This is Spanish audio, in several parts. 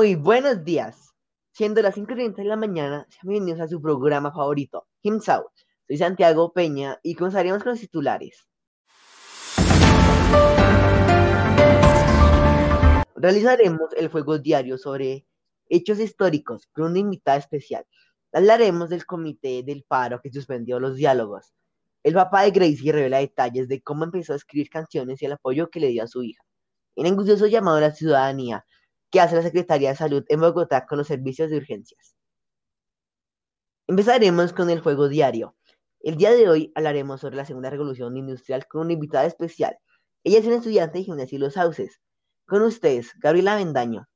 Buenos días. Siendo las 5.30 de la mañana, sean bienvenidos a su programa favorito, Him Soy Santiago Peña y comenzaremos con los titulares. Realizaremos el juego diario sobre hechos históricos con una invitada especial. Hablaremos del comité del paro que suspendió los diálogos. El papá de Gracie revela detalles de cómo empezó a escribir canciones y el apoyo que le dio a su hija. En angustioso llamado a la ciudadanía que hace la Secretaría de Salud en Bogotá con los servicios de urgencias. Empezaremos con el juego diario. El día de hoy hablaremos sobre la segunda revolución industrial con una invitada especial. Ella es una estudiante de gimnasia y los sauces. Con ustedes, Gabriela Vendaño.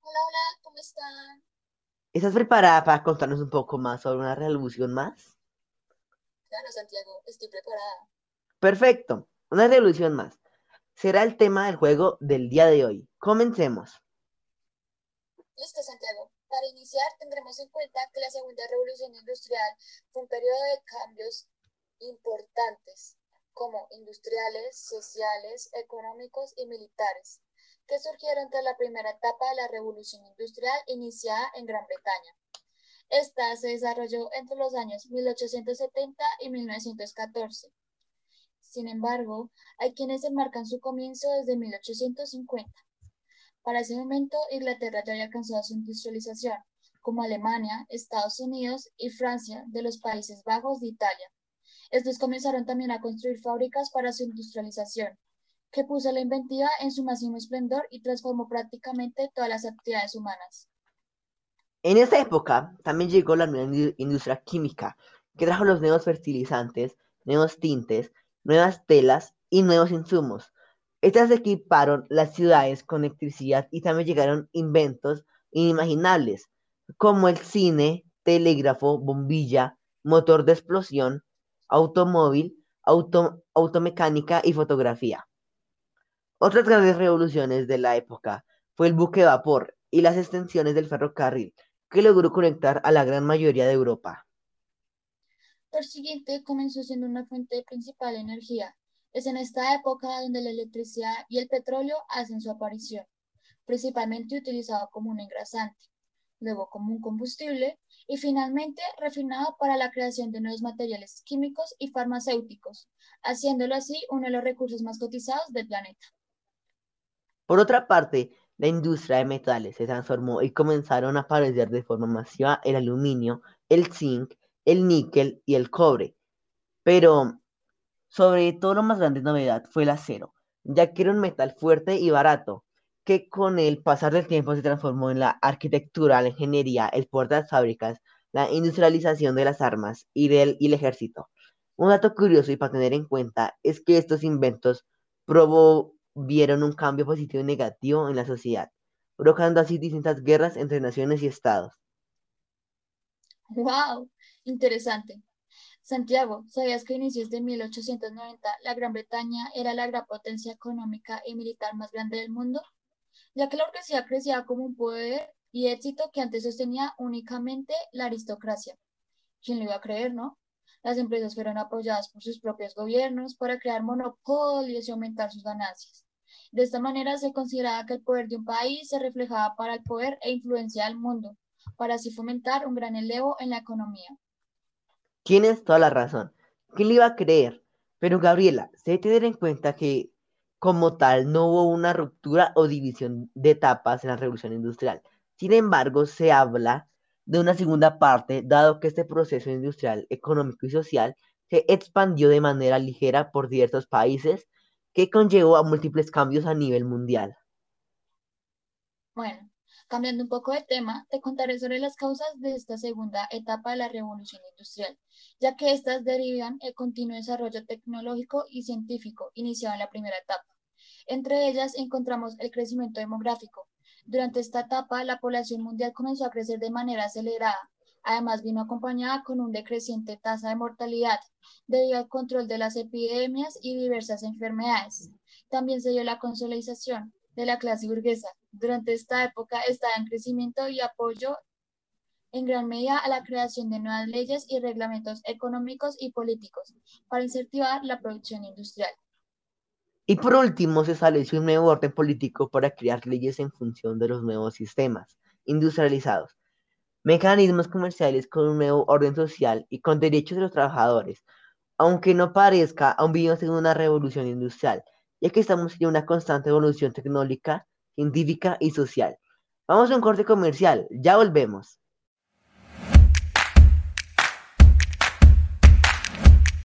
Hola, hola, ¿cómo están? ¿Estás preparada para contarnos un poco más sobre una revolución más? Claro, Santiago, estoy preparada. Perfecto, una revolución más. Será el tema del juego del día de hoy. Comencemos. Listo, Santiago. Para iniciar, tendremos en cuenta que la segunda revolución industrial fue un periodo de cambios importantes como industriales, sociales, económicos y militares, que surgieron tras la primera etapa de la revolución industrial iniciada en Gran Bretaña. Esta se desarrolló entre los años 1870 y 1914. Sin embargo, hay quienes enmarcan su comienzo desde 1850. Para ese momento, Inglaterra ya había alcanzado su industrialización, como Alemania, Estados Unidos y Francia, de los Países Bajos de Italia. Estos comenzaron también a construir fábricas para su industrialización, que puso la inventiva en su máximo esplendor y transformó prácticamente todas las actividades humanas. En esa época también llegó la nueva industria química, que trajo los nuevos fertilizantes, nuevos tintes, nuevas telas y nuevos insumos. Estas equiparon las ciudades con electricidad y también llegaron inventos inimaginables, como el cine, telégrafo, bombilla, motor de explosión, automóvil, auto, automecánica y fotografía. Otras grandes revoluciones de la época fue el buque de vapor y las extensiones del ferrocarril, que logró conectar a la gran mayoría de Europa. Por siguiente, comenzó siendo una fuente principal de energía. Es en esta época donde la electricidad y el petróleo hacen su aparición, principalmente utilizado como un engrasante, luego como un combustible y finalmente refinado para la creación de nuevos materiales químicos y farmacéuticos, haciéndolo así uno de los recursos más cotizados del planeta. Por otra parte, la industria de metales se transformó y comenzaron a aparecer de forma masiva el aluminio, el zinc, el níquel y el cobre. Pero sobre todo la más grande novedad fue el acero, ya que era un metal fuerte y barato, que con el pasar del tiempo se transformó en la arquitectura, la ingeniería, el poder de las fábricas, la industrialización de las armas y del el ejército. Un dato curioso y para tener en cuenta es que estos inventos promovieron un cambio positivo y negativo en la sociedad, provocando así distintas guerras entre naciones y estados. ¡Wow! Interesante. Santiago, ¿sabías que a inicios de 1890 la Gran Bretaña era la gran potencia económica y militar más grande del mundo? Ya que la burguesía crecía como un poder y éxito que antes sostenía únicamente la aristocracia. ¿Quién lo iba a creer, no? Las empresas fueron apoyadas por sus propios gobiernos para crear monopolios y aumentar sus ganancias. De esta manera se consideraba que el poder de un país se reflejaba para el poder e influencia del mundo, para así fomentar un gran elevo en la economía. Tienes toda la razón. ¿Quién le iba a creer? Pero Gabriela, se debe tener en cuenta que como tal no hubo una ruptura o división de etapas en la revolución industrial. Sin embargo, se habla de una segunda parte, dado que este proceso industrial, económico y social se expandió de manera ligera por diversos países, que conllevó a múltiples cambios a nivel mundial. Bueno, Cambiando un poco de tema, te contaré sobre las causas de esta segunda etapa de la revolución industrial, ya que estas derivan el continuo desarrollo tecnológico y científico iniciado en la primera etapa. Entre ellas encontramos el crecimiento demográfico. Durante esta etapa, la población mundial comenzó a crecer de manera acelerada. Además, vino acompañada con un decreciente tasa de mortalidad debido al control de las epidemias y diversas enfermedades. También se dio la consolidación de la clase burguesa. Durante esta época estaba en crecimiento y apoyo en gran medida a la creación de nuevas leyes y reglamentos económicos y políticos para incentivar la producción industrial. Y por último, se estableció un nuevo orden político para crear leyes en función de los nuevos sistemas industrializados, mecanismos comerciales con un nuevo orden social y con derechos de los trabajadores. Aunque no parezca, aún vivimos en una revolución industrial, ya que estamos en una constante evolución tecnológica, científica y social. Vamos a un corte comercial, ya volvemos.